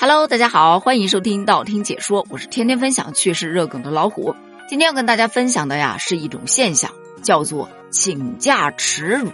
Hello，大家好，欢迎收听道听解说，我是天天分享趣事热梗的老虎。今天要跟大家分享的呀，是一种现象，叫做请假耻辱。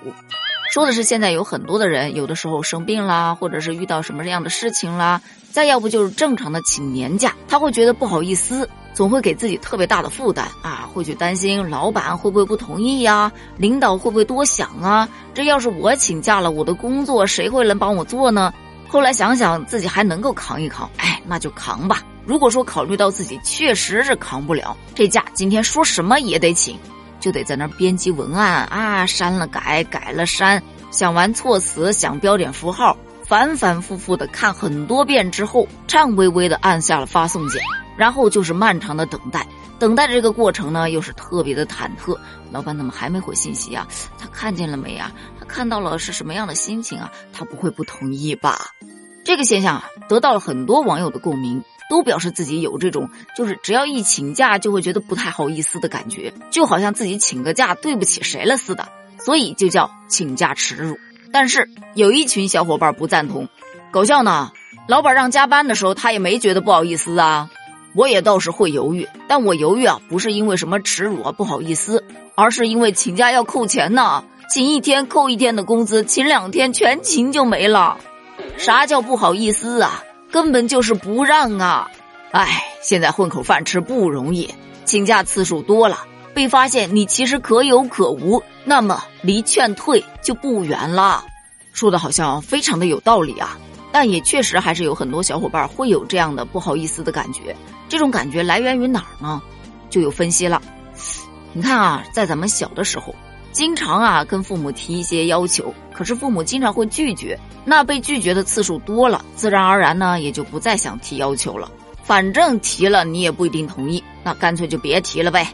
说的是现在有很多的人，有的时候生病啦，或者是遇到什么样的事情啦，再要不就是正常的请年假，他会觉得不好意思，总会给自己特别大的负担啊，会去担心老板会不会不同意呀，领导会不会多想啊？这要是我请假了，我的工作谁会能帮我做呢？后来想想自己还能够扛一扛，哎，那就扛吧。如果说考虑到自己确实是扛不了，这假今天说什么也得请，就得在那儿编辑文案啊，删了改，改了删，想完措辞，想标点符号，反反复复的看很多遍之后，颤巍巍的按下了发送键，然后就是漫长的等待。等待这个过程呢，又是特别的忐忑。老板怎么还没回信息啊？他看见了没啊？他看到了是什么样的心情啊？他不会不同意吧？这个现象啊，得到了很多网友的共鸣，都表示自己有这种，就是只要一请假就会觉得不太好意思的感觉，就好像自己请个假对不起谁了似的，所以就叫请假耻辱。但是有一群小伙伴不赞同，搞笑呢，老板让加班的时候，他也没觉得不好意思啊。我也倒是会犹豫，但我犹豫啊，不是因为什么耻辱啊，不好意思，而是因为请假要扣钱呢，请一天扣一天的工资，请两天全勤就没了。啥叫不好意思啊？根本就是不让啊！哎，现在混口饭吃不容易，请假次数多了，被发现你其实可有可无，那么离劝退就不远了。说的好像非常的有道理啊。但也确实还是有很多小伙伴会有这样的不好意思的感觉，这种感觉来源于哪儿呢？就有分析了。你看啊，在咱们小的时候，经常啊跟父母提一些要求，可是父母经常会拒绝，那被拒绝的次数多了，自然而然呢也就不再想提要求了。反正提了你也不一定同意，那干脆就别提了呗。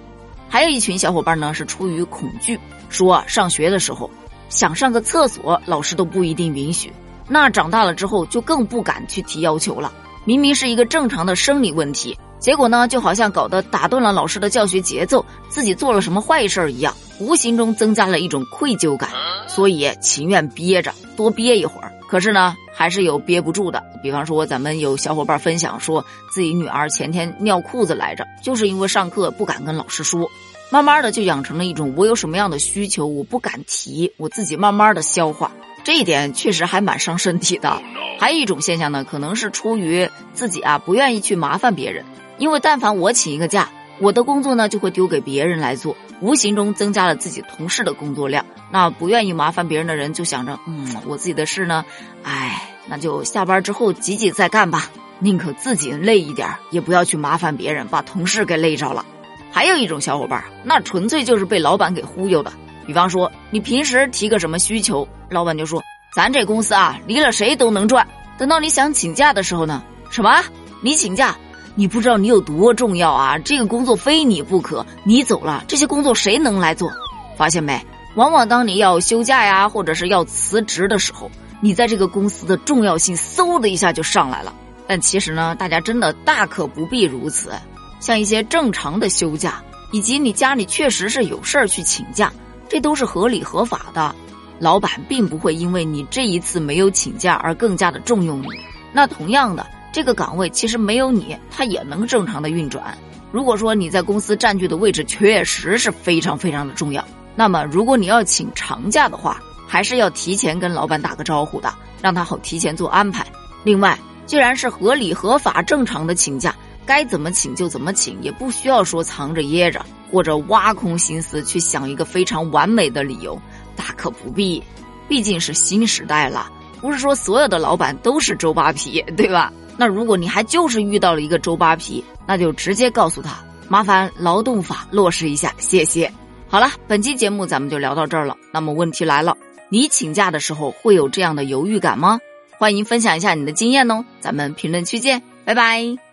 还有一群小伙伴呢是出于恐惧，说上学的时候想上个厕所，老师都不一定允许。那长大了之后就更不敢去提要求了。明明是一个正常的生理问题，结果呢，就好像搞得打断了老师的教学节奏，自己做了什么坏事儿一样，无形中增加了一种愧疚感，所以情愿憋着，多憋一会儿。可是呢，还是有憋不住的。比方说，咱们有小伙伴分享说，自己女儿前天尿裤子来着，就是因为上课不敢跟老师说，慢慢的就养成了一种我有什么样的需求，我不敢提，我自己慢慢的消化。这一点确实还蛮伤身体的。还有一种现象呢，可能是出于自己啊不愿意去麻烦别人，因为但凡我请一个假，我的工作呢就会丢给别人来做，无形中增加了自己同事的工作量。那不愿意麻烦别人的人就想着，嗯，我自己的事呢，哎，那就下班之后挤挤再干吧，宁可自己累一点，也不要去麻烦别人，把同事给累着了。还有一种小伙伴，那纯粹就是被老板给忽悠的。比方说，你平时提个什么需求，老板就说：“咱这公司啊，离了谁都能赚。”等到你想请假的时候呢，什么？你请假？你不知道你有多重要啊！这个工作非你不可，你走了，这些工作谁能来做？发现没？往往当你要休假呀，或者是要辞职的时候，你在这个公司的重要性嗖的一下就上来了。但其实呢，大家真的大可不必如此。像一些正常的休假，以及你家里确实是有事儿去请假。这都是合理合法的，老板并不会因为你这一次没有请假而更加的重用你。那同样的，这个岗位其实没有你，它也能正常的运转。如果说你在公司占据的位置确实是非常非常的重要，那么如果你要请长假的话，还是要提前跟老板打个招呼的，让他好提前做安排。另外，既然是合理合法正常的请假。该怎么请就怎么请，也不需要说藏着掖着，或者挖空心思去想一个非常完美的理由，大可不必。毕竟是新时代了，不是说所有的老板都是周扒皮，对吧？那如果你还就是遇到了一个周扒皮，那就直接告诉他，麻烦劳动法落实一下，谢谢。好了，本期节目咱们就聊到这儿了。那么问题来了，你请假的时候会有这样的犹豫感吗？欢迎分享一下你的经验哦，咱们评论区见，拜拜。